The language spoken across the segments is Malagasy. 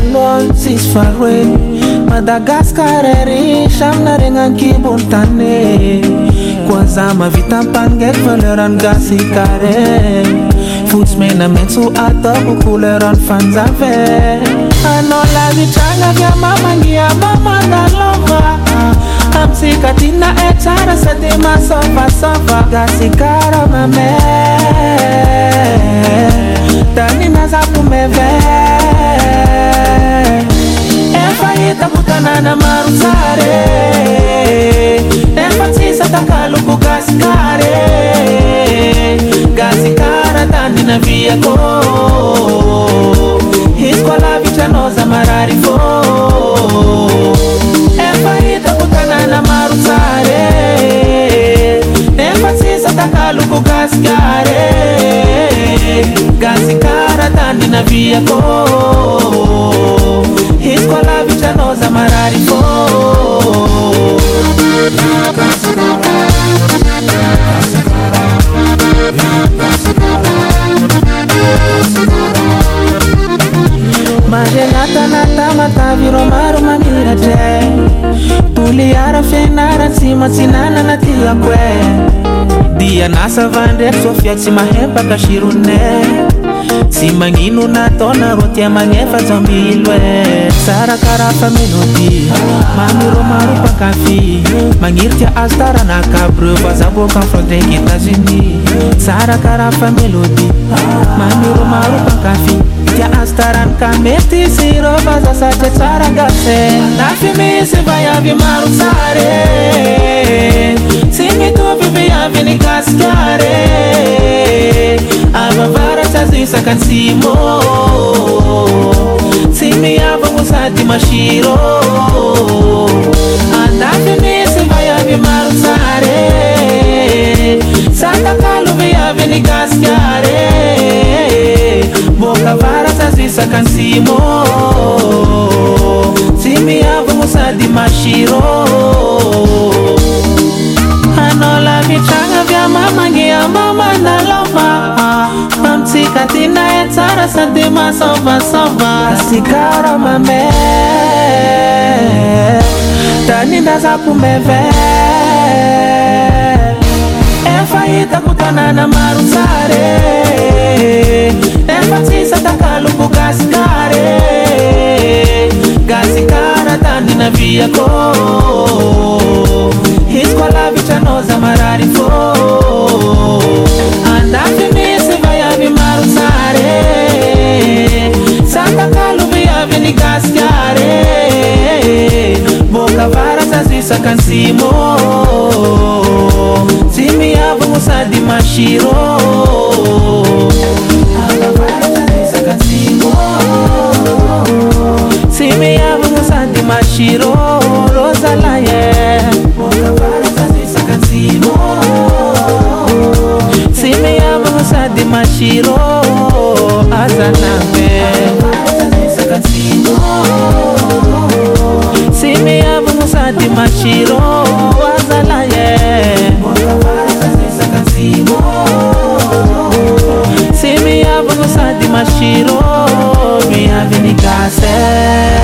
lsisy a oe madagasy kararysaminaregnankibony tane koaza mavita mpangaky valerani gasi kare fotsy mena mentsyho ataoko koleran fanjave anao lazitrangakya mamangiaba madalova amitsykatinna e tsara sady masovasova gasy karamame taninazabo meve emfahita kutanana maro sare emfatsisa tankaluko gasi kare gasi kara tandinaviako hiskoalabitranoza marariko tloko gasikar gasikara tandinaviako hizy ko alavitranao zamararyko maragnatanata matavyro maro mamiratre toliara fenarantsy matsinananatiakoe dia nasavandraky zofiatsy mahempaka sirona tsy magninonataona rotia magnefa zao milo e tsarakarafa melôdi mamiromarompankafy magniro tia azo tarana kabre bazabokan fataky etazuni tsarakarafa melôdi mamiromarompankafy tia azotaranaka mety syrofa zasatry tsarangase lafy misy baiavy marosary Nimekuwa vivi ni kaskare Ava vara sazisa kansimo Simi yava musati mashiro Andavyo nisi vayavi marusare Sata kalu viyavi ni kaskare Boka vara sazisa kansimo Simi yava musati mashiro na lafitragna vya mamangi amba mandalova famitsika tynae tsara sadimasovasava sykaramame danindazapomeve efahitako tanàna maro sare efatsy satakalobogaskare gazi kara dandi nabiako hiskwalabitranoza marari fo andatimisi vayavi maro sare sankakaluviyavi ni gasi gare boka varasazisakansimo tsimiyaba musadi maxiro mimi yavungasandi mashiro rozalaye simi yavungasandi mashiro azanange simi yavungasandi mashiro azalaye simi yavungasandi mashiro miavinikase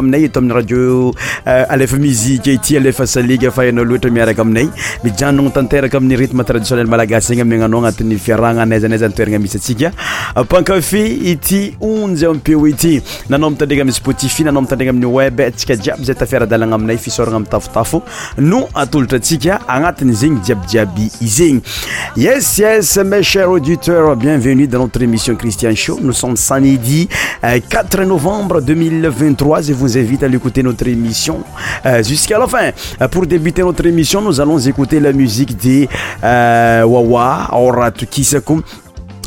aminay eto radio yes yes bienvenue dans notre émission Christian Show nous sommes samedi 4 eh, novembre 2023 et vous vous invite à l'écouter notre émission euh, jusqu'à la fin. Euh, pour débuter notre émission, nous allons écouter la musique des euh, Wawa Oratu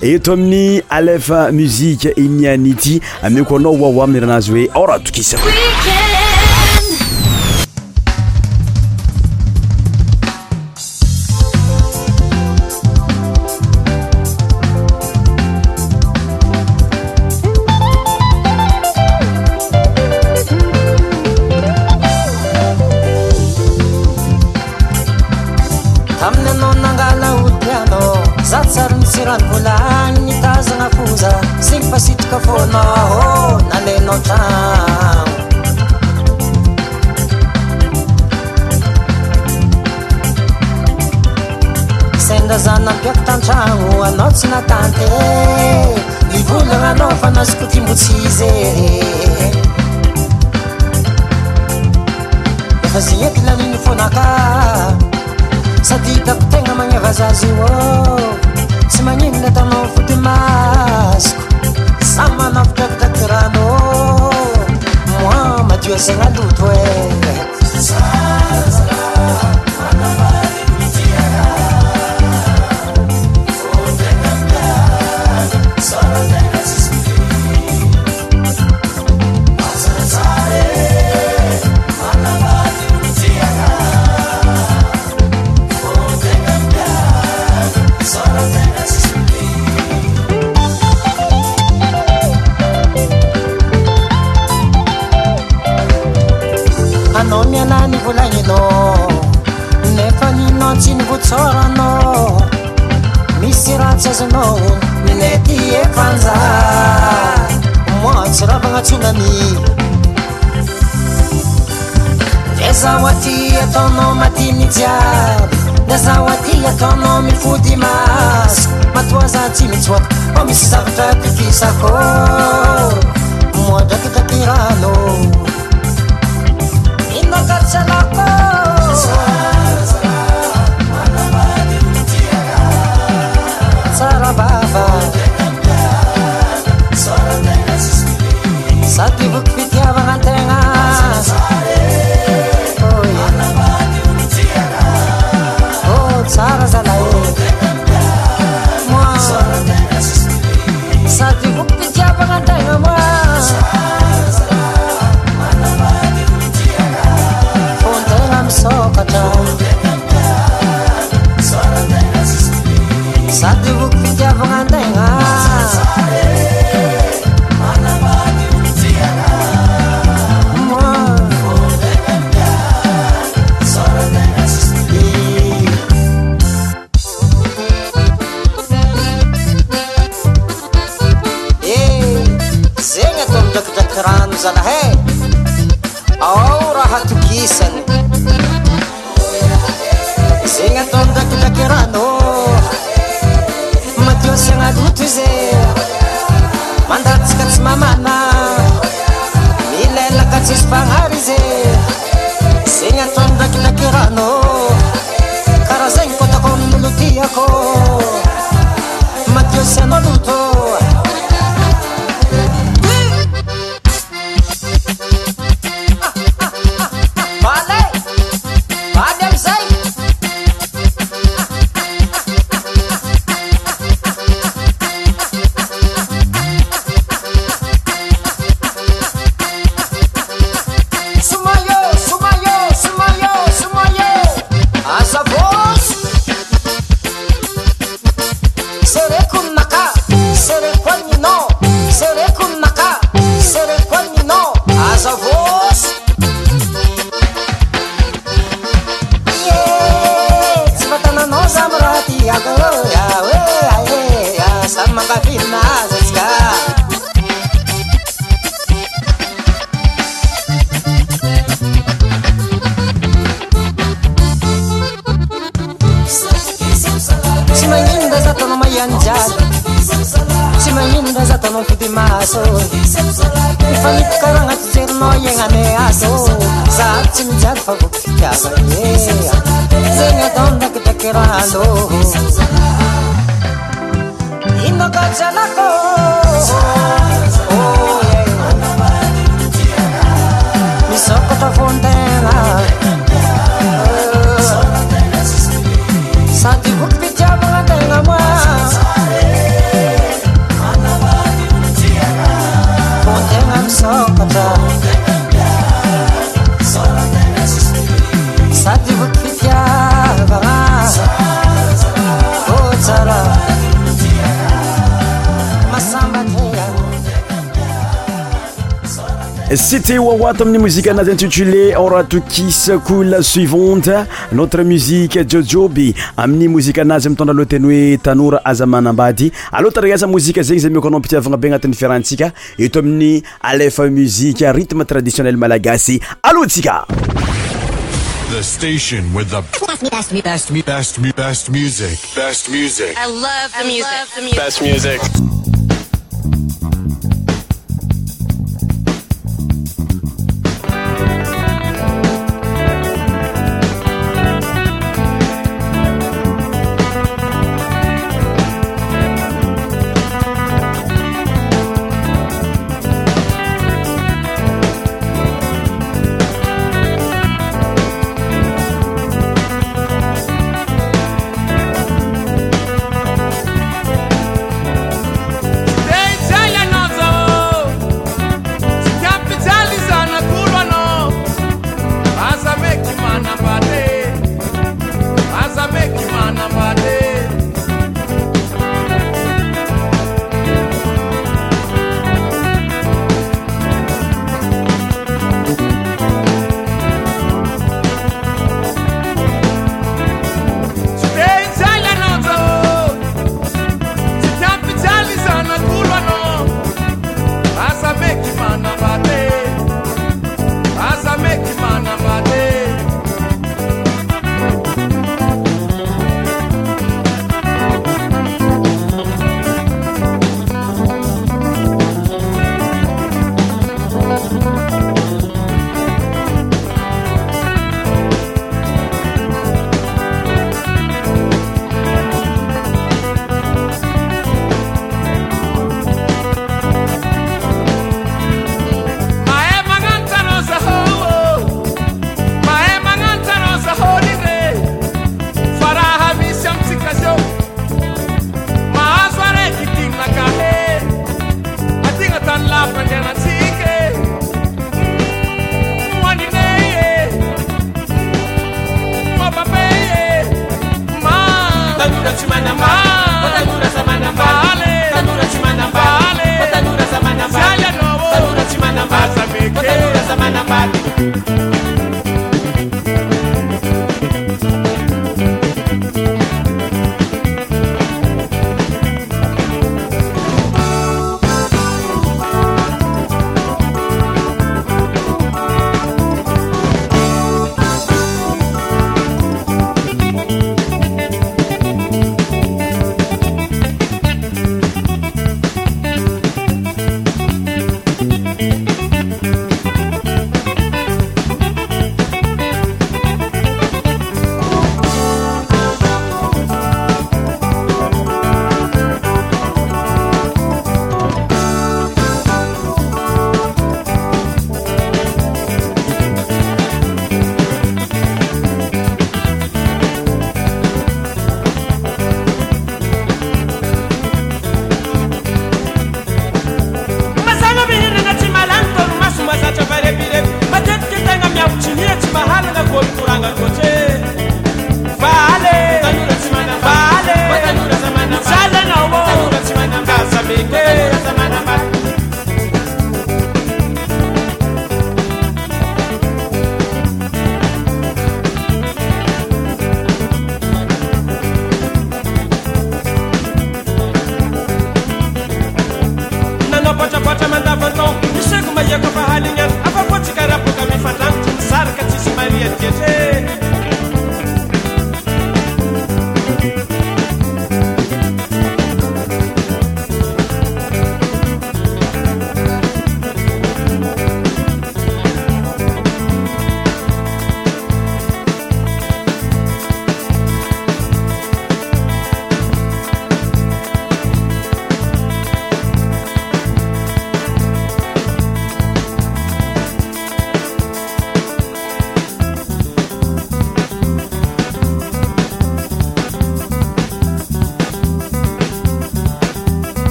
ei tominy alef musiqe inianity ame ko nawawamnirenazo ey aradokisak sadyta mi tegna magneva zazy io ô sy magnino la tanao vo demasiko sa manafidrakdrakranoô moa madiozegna aloto hoe ezaatiatono matimijia nezawati atono mifodimas matoazaimisat amisy sartratikisako moadrakkakirano tamin'ny mozika qui intitulé oratukis cool suivante notre musique jojoby amin'ny mozika anazy mitondra aloha teny hoe tanora musique mozika eto alefa musique rythme traditionnel malagasy Tika! The station with the best, best, best, best, best music. Best music. music. I love the music. Best music.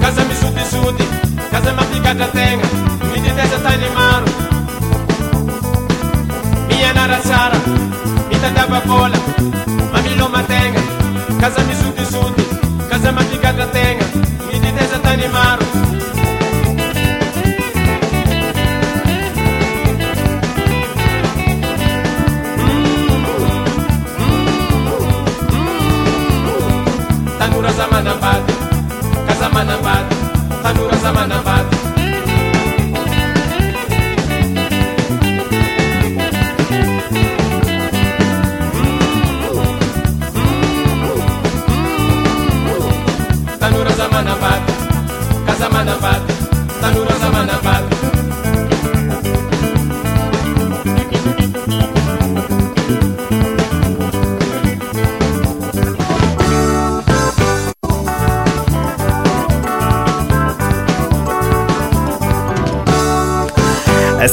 kasa misutisoti kasa mafikatra tenga mi ditesa tany maro mi yanarasara mi tadaba bola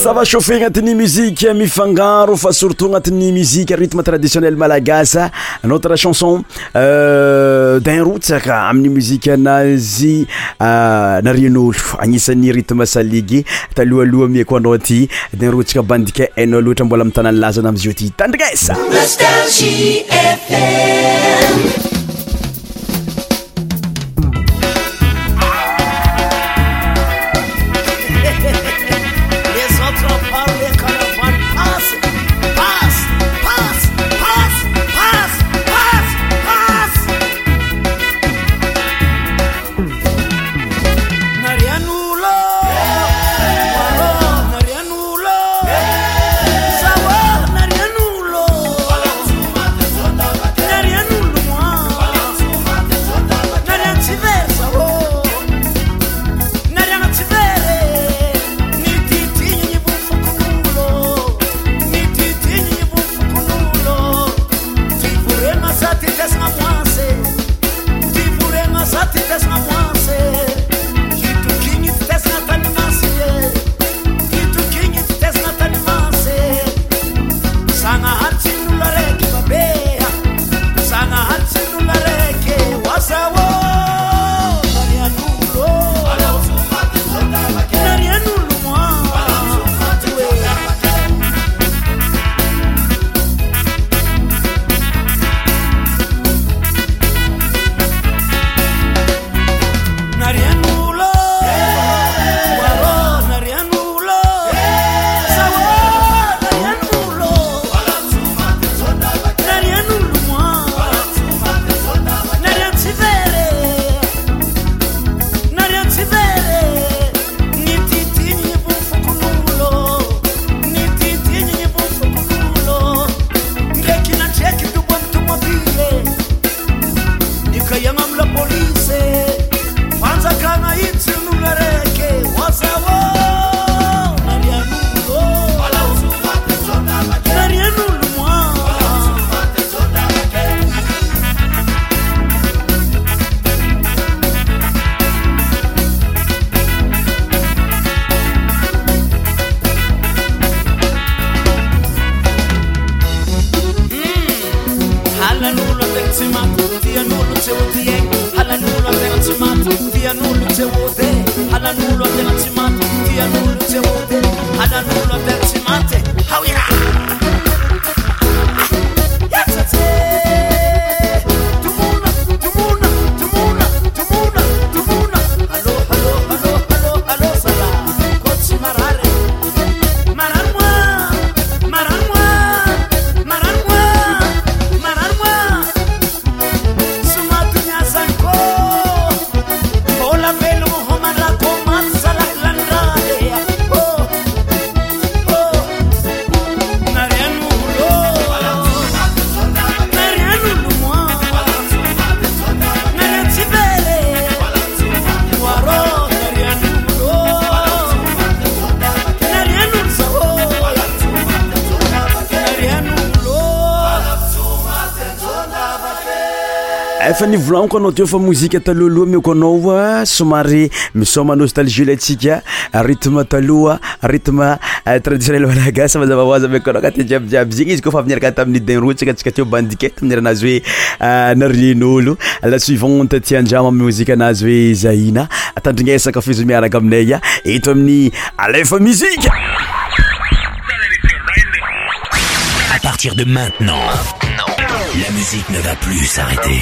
zava chauffe agnatin'ny muzike mifangaro fa surtout agnatin'ny muzike rytme traditionnel malagasa notre chanson euh, din rotsaka amin'ny muzika nazy euh, narin'olo agnisan'ny rytme saligy talohloha miako anao aty den rotsaka bandika hainao loatra mbola amitagnanny lazana amizy o aty tandrikaisa nostagi f efa nivolaniko anao teo fa mozika talohaloha mioko anaoa somary misoma nostalgie le tsika rythme taloha rythme traditionnel malagasy mazava hoazy amiko anao agnaty jiabijiaby zegny izy koa fa avy niaraka tamin'ny dinro tsikatsika teo bandikety tamin'ny eranazy hoe naren'olo la suivante ti andramo amin'ny mozika anazy hoe zahina tandrignesaka fizy miaraka aminay a eto amin'ny alefa muzika à partir de maintenant la musique ne va plus s'arrêter.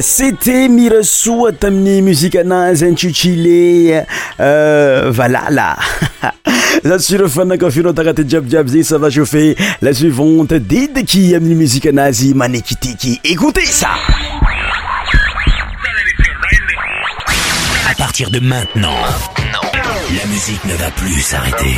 c'était Mira soit muzika anazy intitulé euh, valala zatsura fanakafinao tagnaty jab zegny ça va chauffer la suivante qui musique à Nazi Manekitiki écoutez ça à partir de maintenant la musique ne va plus s'arrêter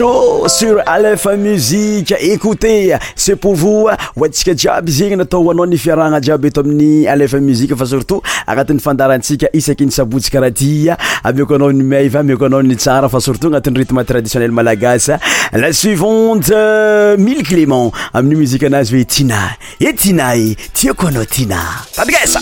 ho sur alf musiqe écoute c'e pourvousa hoantsika jiaby zegny nataohoanao nifiarahgna jiaby eto amin'ny alef muzika fa surtout agnatin'ny fandarantsika isaky nisabotsy karaha tya amiko anao nimaiva amiko anao ni tsara fa surtot agnatin'ny ritme traditionnel malagasy la suivante mille clément amin'ny muzika anazy hoe tina e tina e tiako anao tina tadigesa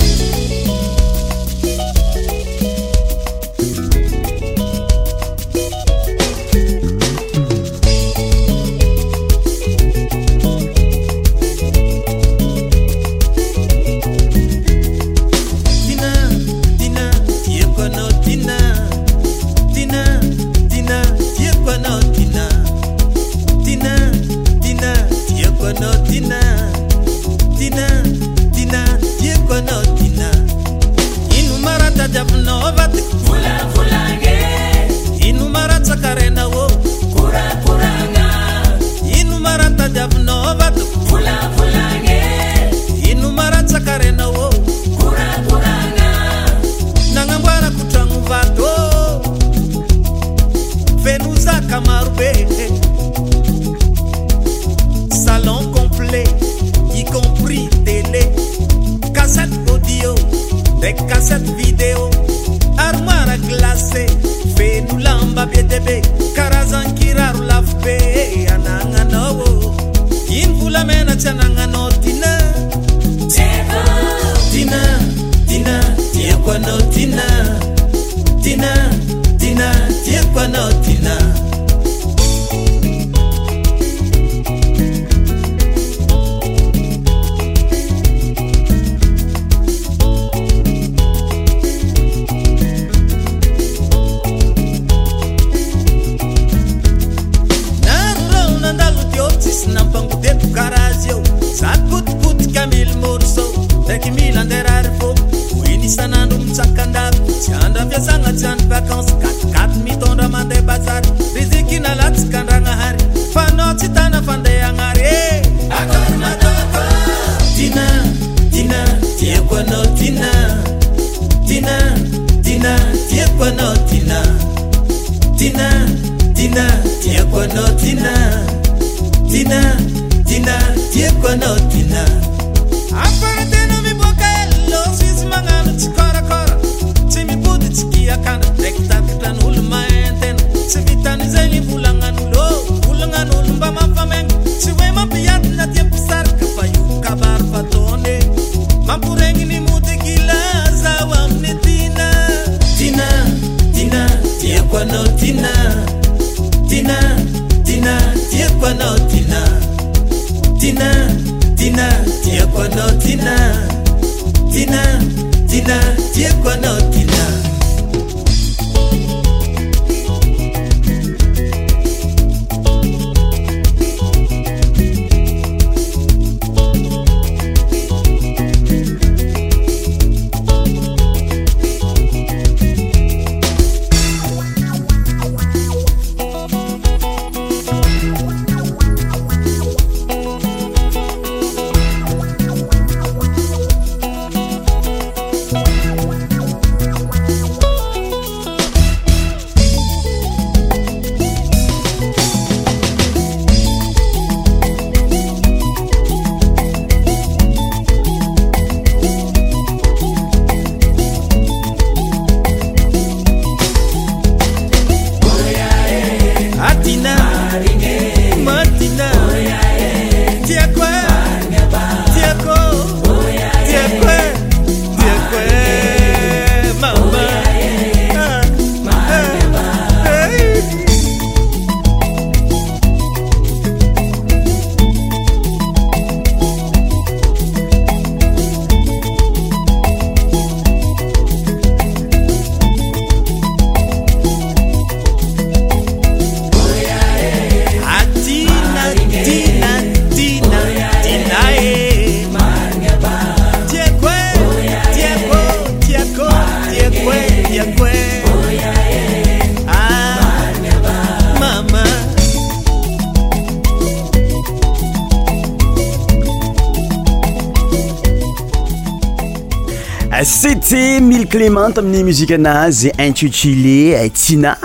mante amin'ny muzique anazy intitulé eh, tsina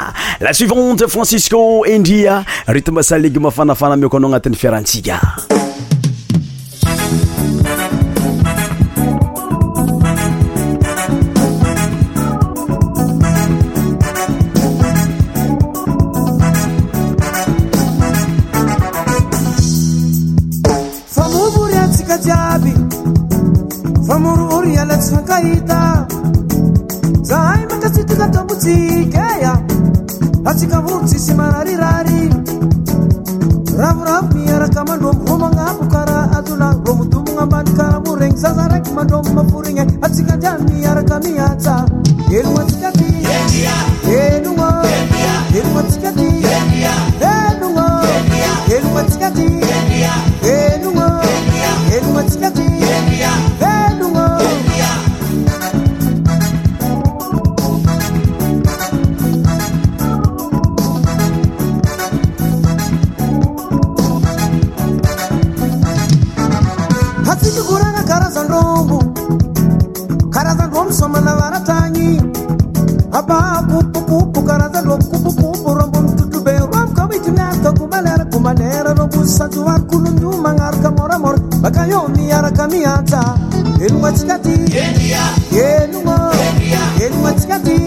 la suivante francisco indria ret mbasalegma fanafana mea ko anao agnatin'ny fiarantsika يو soma na varatany abapupupupu karazalo kupupupu rombomitutube rom komitimiarka kumalera kumalera rombusatuvar kulundu magnaraka moramora bakayo miaraka miatsa elogna tsikati elogna elogna tsikati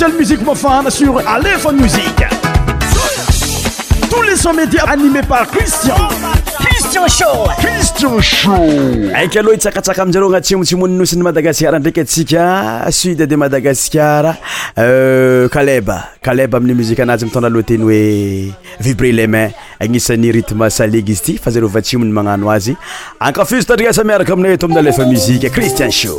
inho aiky aloha itsakatsaka amzareo agnatsimotsimoni nosin'ny madagasicar ndraiky antsika suide de madagasicar kaleba kaleba amin'ny muzika anazy mitondra lohateny hoe vibra le main agnisan'ny rythme salige izy ty fa zareo va tsiomony magnano azy ankafiso tatrika aasa miaraka aminay eto amin'ny alefa muzike cristian sho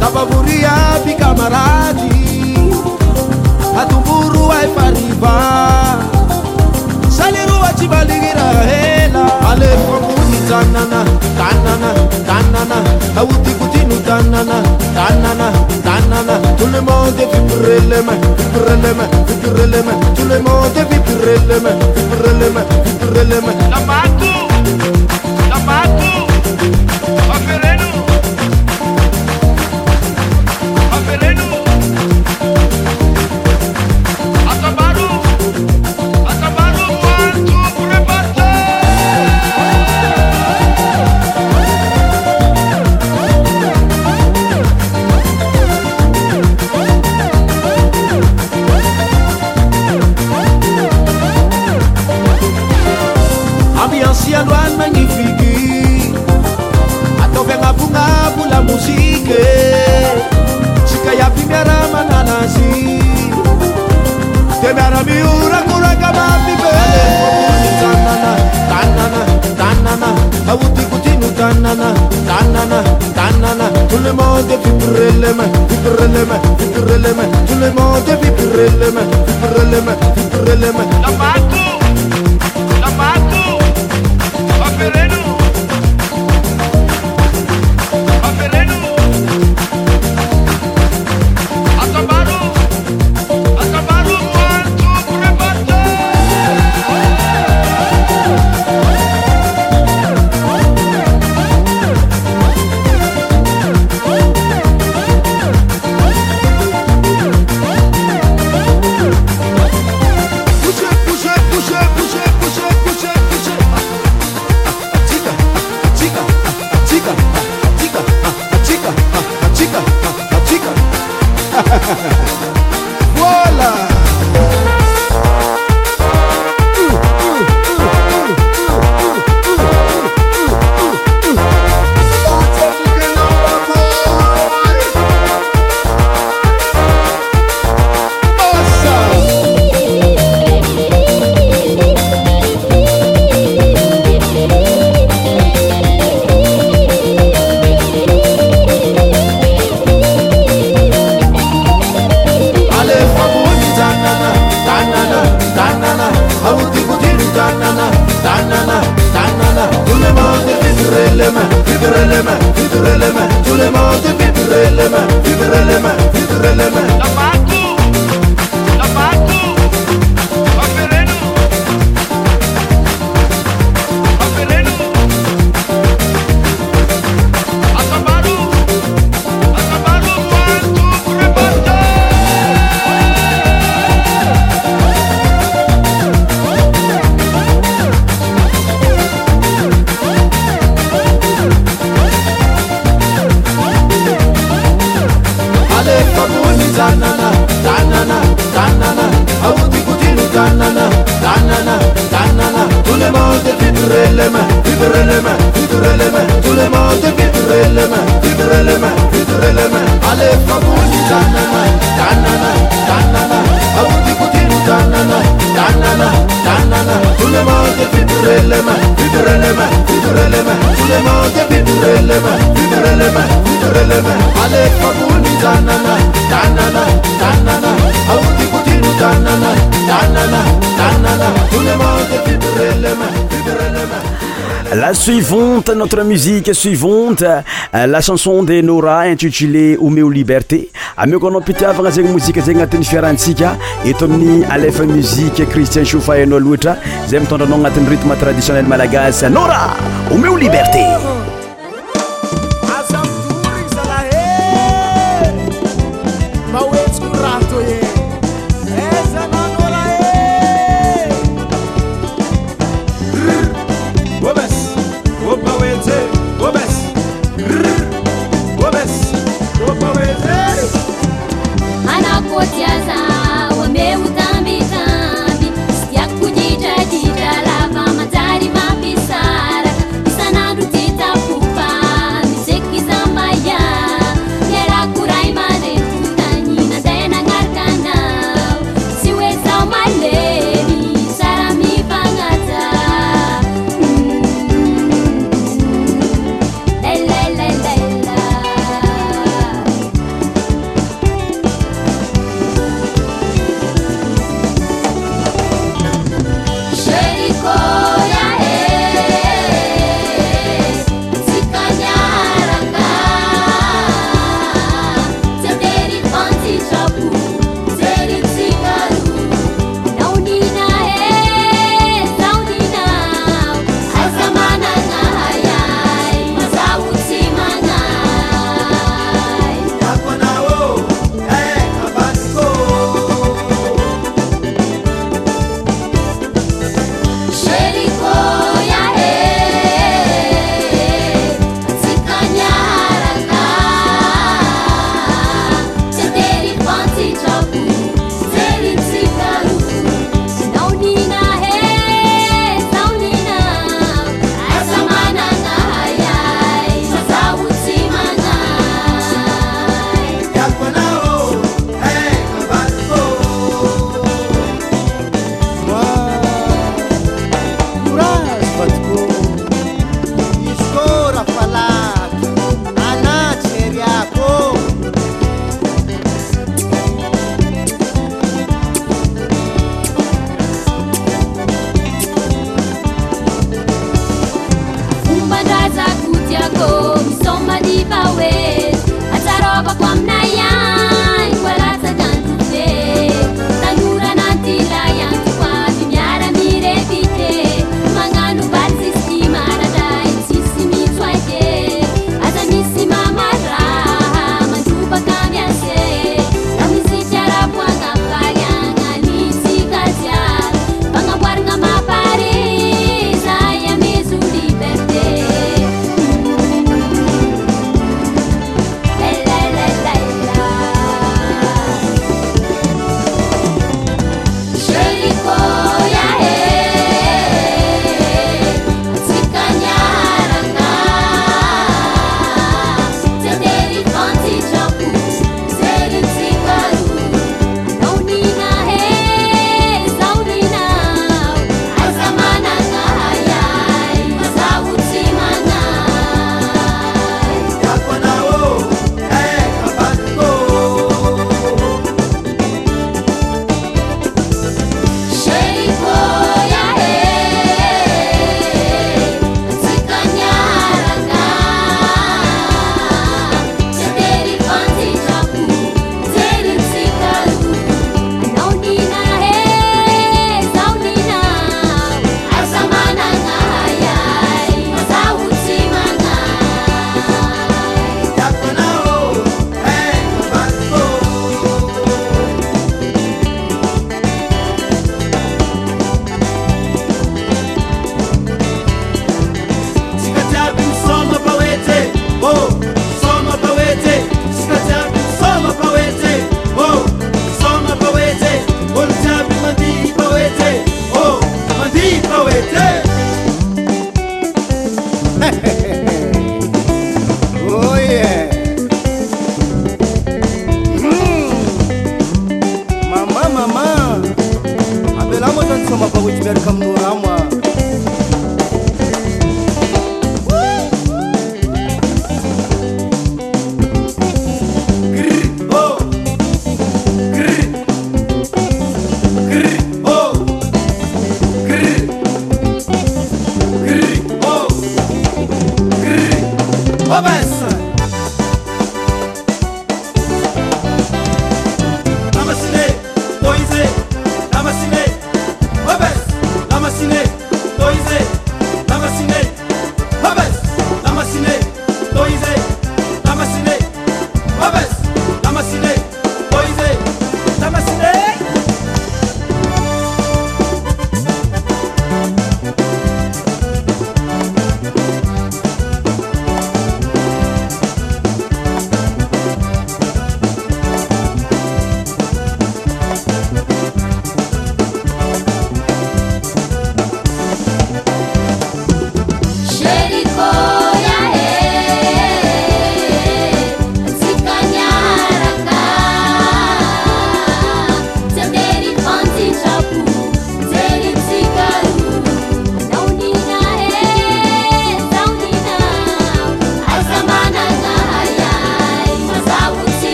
tapavuria pikamarati hatumburu wa iparipa saleruwa timaligira helaltautkutnu t suivante notre musique suivante euh, la chanson des nora intitulé homeo liberté ameoko anao pitiavagna zegny mozika zegny anatin'ny fiarantsika eto amin'ny alefa musique christien shoufa anao loatra zay mitondranao agnatin'ny ruthme traditionnel malagasy nora homeo liberté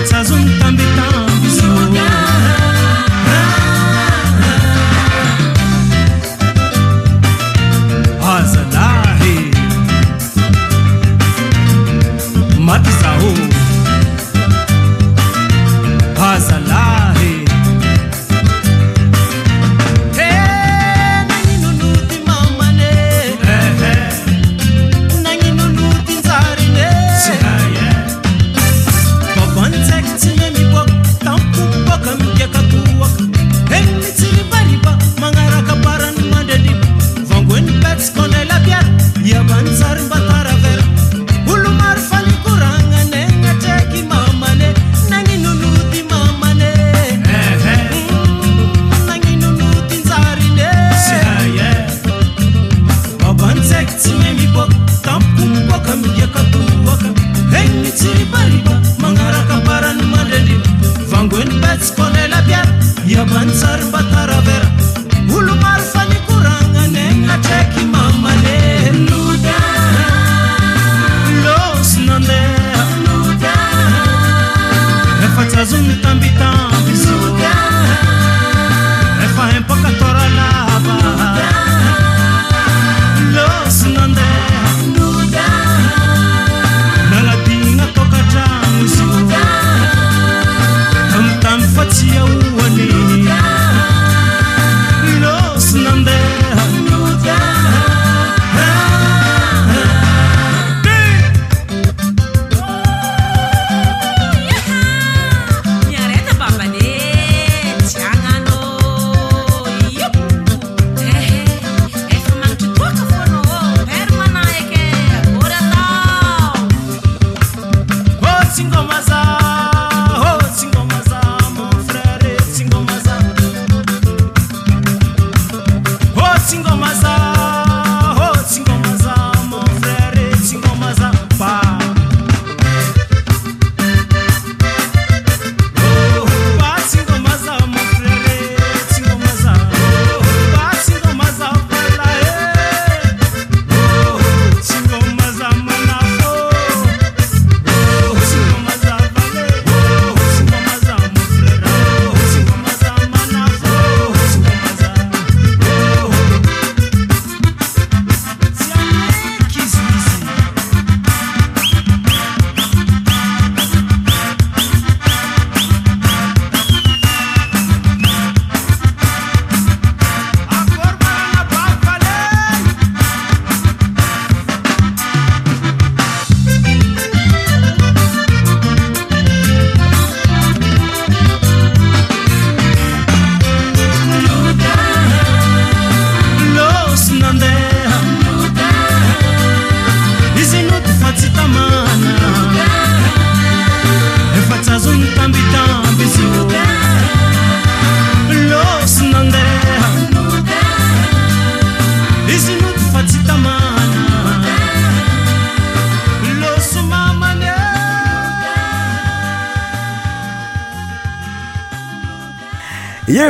فسازوتبتا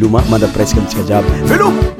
मिलूंगा mother press का जवाब है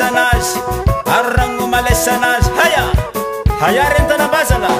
anazy aroranomalesanazy haia haia rentanabazana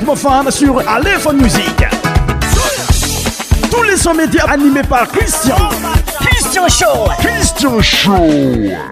mofemme sur alehone musiq tou les son média animé par christian cristin how christion show